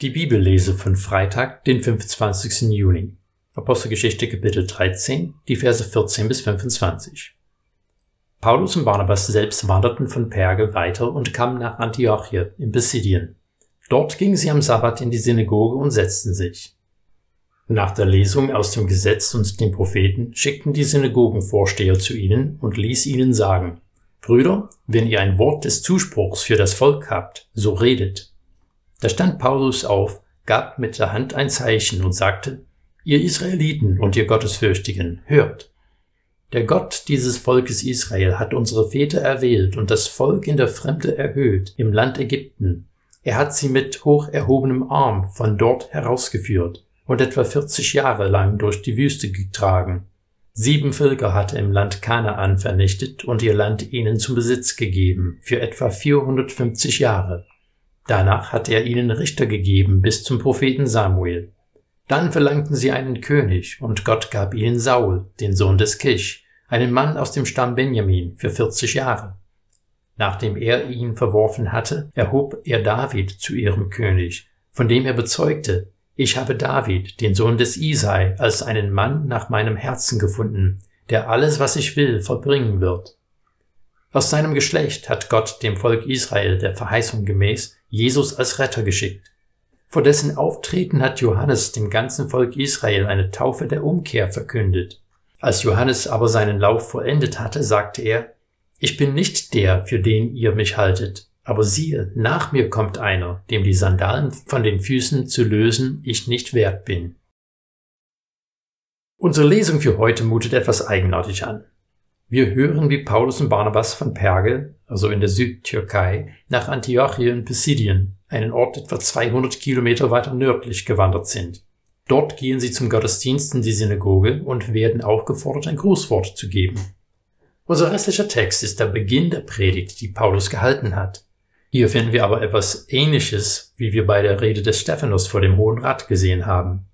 Die Bibellese von Freitag, den 25. Juni. Apostelgeschichte Kapitel 13, die Verse 14 bis 25. Paulus und Barnabas selbst wanderten von Perge weiter und kamen nach Antiochia in Pisidien. Dort gingen sie am Sabbat in die Synagoge und setzten sich. Nach der Lesung aus dem Gesetz und den Propheten schickten die Synagogenvorsteher zu ihnen und ließ ihnen sagen, Brüder, wenn ihr ein Wort des Zuspruchs für das Volk habt, so redet. Da stand Paulus auf, gab mit der Hand ein Zeichen und sagte, Ihr Israeliten und ihr Gottesfürchtigen, hört. Der Gott dieses Volkes Israel hat unsere Väter erwählt und das Volk in der Fremde erhöht, im Land Ägypten. Er hat sie mit hoch erhobenem Arm von dort herausgeführt und etwa 40 Jahre lang durch die Wüste getragen. Sieben Völker hat er im Land Kanaan vernichtet und ihr Land ihnen zum Besitz gegeben, für etwa 450 Jahre. Danach hat er ihnen Richter gegeben bis zum Propheten Samuel. Dann verlangten sie einen König, und Gott gab ihnen Saul, den Sohn des Kisch, einen Mann aus dem Stamm Benjamin, für 40 Jahre. Nachdem er ihn verworfen hatte, erhob er David zu ihrem König, von dem er bezeugte, ich habe David, den Sohn des Isai, als einen Mann nach meinem Herzen gefunden, der alles, was ich will, vollbringen wird. Aus seinem Geschlecht hat Gott dem Volk Israel der Verheißung gemäß Jesus als Retter geschickt. Vor dessen Auftreten hat Johannes dem ganzen Volk Israel eine Taufe der Umkehr verkündet. Als Johannes aber seinen Lauf vollendet hatte, sagte er, Ich bin nicht der, für den ihr mich haltet, aber siehe, nach mir kommt einer, dem die Sandalen von den Füßen zu lösen ich nicht wert bin. Unsere Lesung für heute mutet etwas eigenartig an. Wir hören, wie Paulus und Barnabas von Perge, also in der Südtürkei, nach Antiochien Pisidien, einen Ort etwa 200 Kilometer weiter nördlich gewandert sind. Dort gehen sie zum Gottesdienst in die Synagoge und werden aufgefordert, ein Grußwort zu geben. Unser restlicher Text ist der Beginn der Predigt, die Paulus gehalten hat. Hier finden wir aber etwas Ähnliches, wie wir bei der Rede des Stephanus vor dem Hohen Rat gesehen haben.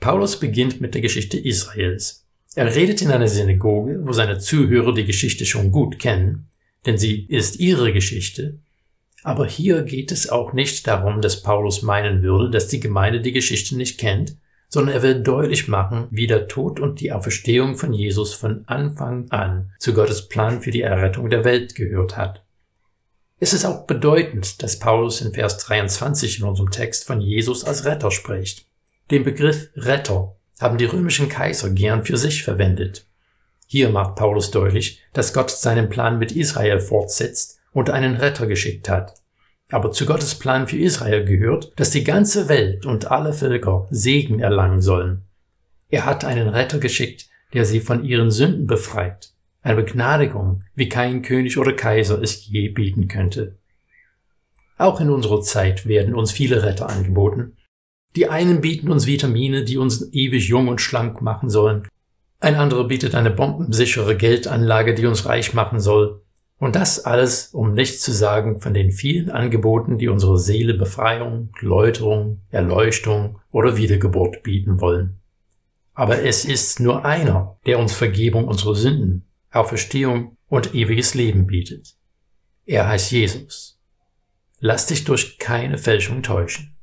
Paulus beginnt mit der Geschichte Israels. Er redet in einer Synagoge, wo seine Zuhörer die Geschichte schon gut kennen, denn sie ist ihre Geschichte. Aber hier geht es auch nicht darum, dass Paulus meinen würde, dass die Gemeinde die Geschichte nicht kennt, sondern er will deutlich machen, wie der Tod und die Auferstehung von Jesus von Anfang an zu Gottes Plan für die Errettung der Welt gehört hat. Es ist auch bedeutend, dass Paulus in Vers 23 in unserem Text von Jesus als Retter spricht. Den Begriff Retter haben die römischen Kaiser gern für sich verwendet. Hier macht Paulus deutlich, dass Gott seinen Plan mit Israel fortsetzt und einen Retter geschickt hat. Aber zu Gottes Plan für Israel gehört, dass die ganze Welt und alle Völker Segen erlangen sollen. Er hat einen Retter geschickt, der sie von ihren Sünden befreit. Eine Begnadigung, wie kein König oder Kaiser es je bieten könnte. Auch in unserer Zeit werden uns viele Retter angeboten, die einen bieten uns Vitamine, die uns ewig jung und schlank machen sollen. Ein anderer bietet eine bombensichere Geldanlage, die uns reich machen soll. Und das alles, um nichts zu sagen von den vielen Angeboten, die unsere Seele Befreiung, Läuterung, Erleuchtung oder Wiedergeburt bieten wollen. Aber es ist nur einer, der uns Vergebung unserer Sünden, Auferstehung und ewiges Leben bietet. Er heißt Jesus. Lass dich durch keine Fälschung täuschen.